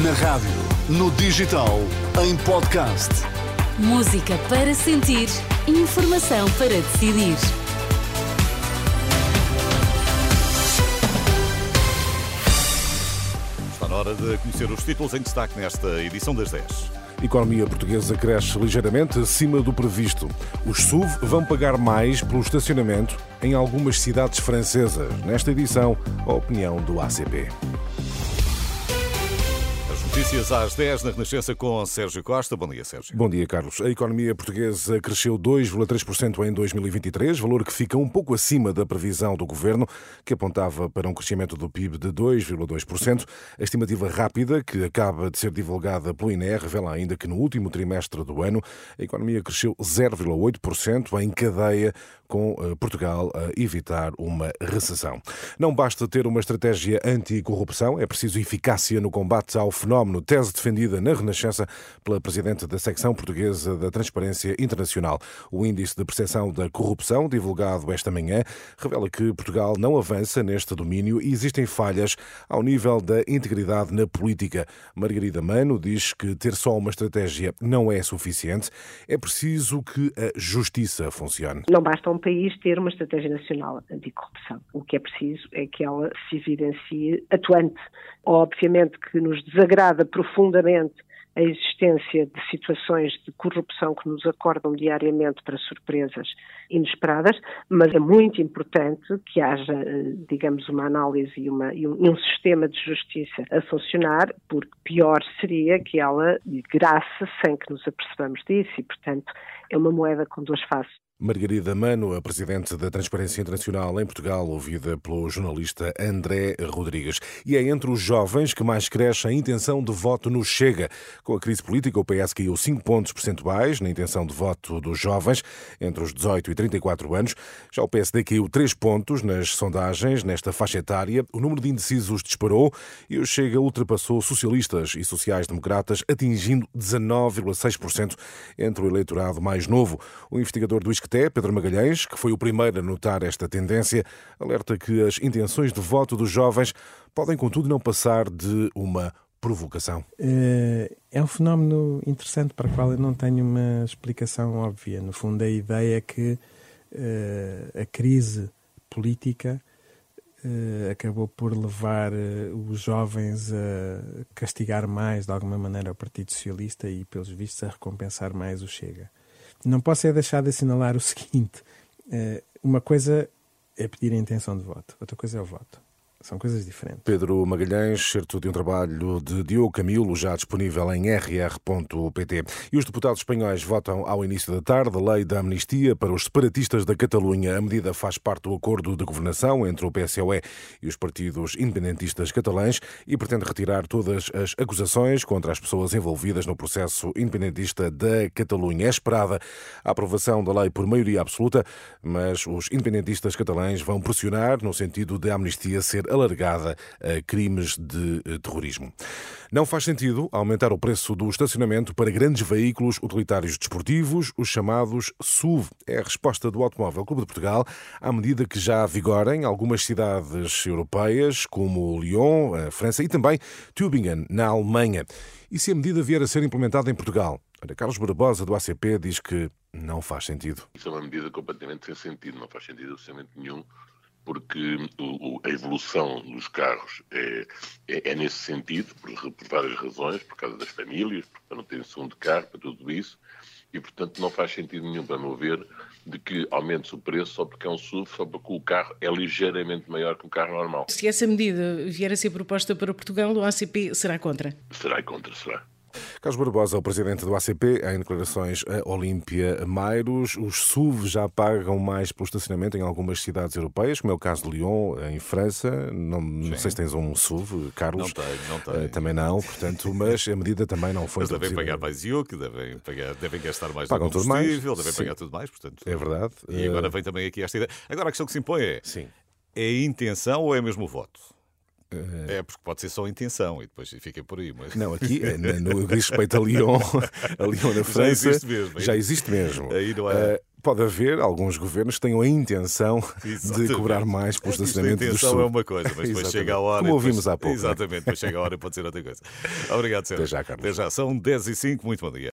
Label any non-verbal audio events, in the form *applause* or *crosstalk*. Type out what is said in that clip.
Na rádio, no digital, em podcast. Música para sentir, informação para decidir. Está na hora de conhecer os títulos em destaque nesta edição das 10. A economia portuguesa cresce ligeiramente acima do previsto. Os SUV vão pagar mais pelo estacionamento em algumas cidades francesas. Nesta edição, a opinião do ACP. Notícias às 10 na Renascença com Sérgio Costa. Bom dia, Sérgio. Bom dia, Carlos. A economia portuguesa cresceu 2,3% em 2023, valor que fica um pouco acima da previsão do governo, que apontava para um crescimento do PIB de 2,2%. A estimativa rápida, que acaba de ser divulgada pelo INE, revela ainda que no último trimestre do ano a economia cresceu 0,8% em cadeia com eh, Portugal a evitar uma recessão. Não basta ter uma estratégia anticorrupção, é preciso eficácia no combate ao fenómeno, tese defendida na Renascença pela Presidente da Secção Portuguesa da Transparência Internacional. O Índice de Percepção da Corrupção, divulgado esta manhã, revela que Portugal não avança neste domínio e existem falhas ao nível da integridade na política. Margarida Mano diz que ter só uma estratégia não é suficiente, é preciso que a justiça funcione. Não basta um país ter uma estratégia nacional anticorrupção. O que é preciso é que ela se evidencie atuante. Obviamente que nos desagrada profundamente a existência de situações de corrupção que nos acordam diariamente para surpresas inesperadas, mas é muito importante que haja, digamos, uma análise e, uma, e, um, sistema de justiça a funcionar, porque pior seria que ela migrasse sem que nos apercebamos disso e, portanto, é uma moeda com duas faces. Margarida Mano, a presidente da Transparência Internacional em Portugal, ouvida pelo jornalista André Rodrigues. E é entre os jovens que mais cresce a intenção de voto no Chega. Com a crise política, o PS caiu 5 pontos percentuais na intenção de voto dos jovens entre os 18 e 34 anos. Já o PSD caiu 3 pontos nas sondagens nesta faixa etária. O número de indecisos disparou e o Chega ultrapassou socialistas e sociais-democratas, atingindo 19,6% entre o eleitorado mais novo. O investigador do ISCTE, Pedro Magalhães, que foi o primeiro a notar esta tendência, alerta que as intenções de voto dos jovens podem, contudo, não passar de uma provocação. É um fenómeno interessante para o qual eu não tenho uma explicação óbvia. No fundo, a ideia é que a crise política acabou por levar os jovens a castigar mais, de alguma maneira, o Partido Socialista e, pelos vistos, a recompensar mais o Chega. Não posso é deixar de assinalar o seguinte: uma coisa é pedir a intenção de voto, outra coisa é o voto. São coisas diferentes. Pedro Magalhães, certo de um trabalho de Diogo Camilo, já disponível em rr.pt. E os deputados espanhóis votam ao início da tarde a lei da amnistia para os separatistas da Catalunha. A medida faz parte do acordo de governação entre o PSOE e os partidos independentistas catalães e pretende retirar todas as acusações contra as pessoas envolvidas no processo independentista da Catalunha. É esperada a aprovação da lei por maioria absoluta, mas os independentistas catalães vão pressionar no sentido de a amnistia ser alargada a crimes de terrorismo. Não faz sentido aumentar o preço do estacionamento para grandes veículos utilitários desportivos, os chamados SUV. É a resposta do Automóvel Clube de Portugal à medida que já vigora em algumas cidades europeias, como Lyon, a França, e também Tübingen, na Alemanha. E se a medida vier a ser implementada em Portugal? Carlos Barbosa, do ACP, diz que não faz sentido. Isso é uma medida completamente sem sentido, não faz sentido absolutamente nenhum porque o, a evolução dos carros é, é, é nesse sentido, por, por, várias razões, por causa das famílias, para não terem segundo carro, para tudo isso, e portanto não faz sentido nenhum, para meu ver, de que aumente o preço só porque é um SUV, só porque o carro é ligeiramente maior que um carro normal. Se essa medida vier a ser proposta para Portugal, o ACP será contra? Será contra, será. Carlos Barbosa, o presidente do ACP, em declarações a Olímpia Mairos, os SUV já pagam mais pelo estacionamento em algumas cidades europeias, como é o caso de Lyon, em França. Não, não sei se tens um SUV, Carlos. Não tenho, não tenho. Também não, portanto, mas a medida também não foi Mas devem pagar mais IUC, devem, pagar, devem gastar mais Pagam tudo mais. devem Sim. pagar tudo mais, portanto. É verdade. E agora vem também aqui esta ideia. Agora a questão que se impõe é: Sim. é a intenção ou é mesmo o voto? É, porque pode ser só intenção e depois fica por aí. Mas... Não, aqui, no que diz respeito a Lyon, a Lyon na *laughs* França, existe mesmo, já existe mesmo. Aí não Eh, pode haver alguns governos que tenham a intenção Exatamente. de cobrar mais pelo Isto, a estacionamento dos intenção é uma coisa, mas *laughs* depois chega a hora. Como e ouvimos depois, há pouco. é? Exatamente, depois chega a hora e pode ser outra coisa. Obrigado, Sérgio. Até já, Carlos. Até já. São 10 e 05 muito bom dia.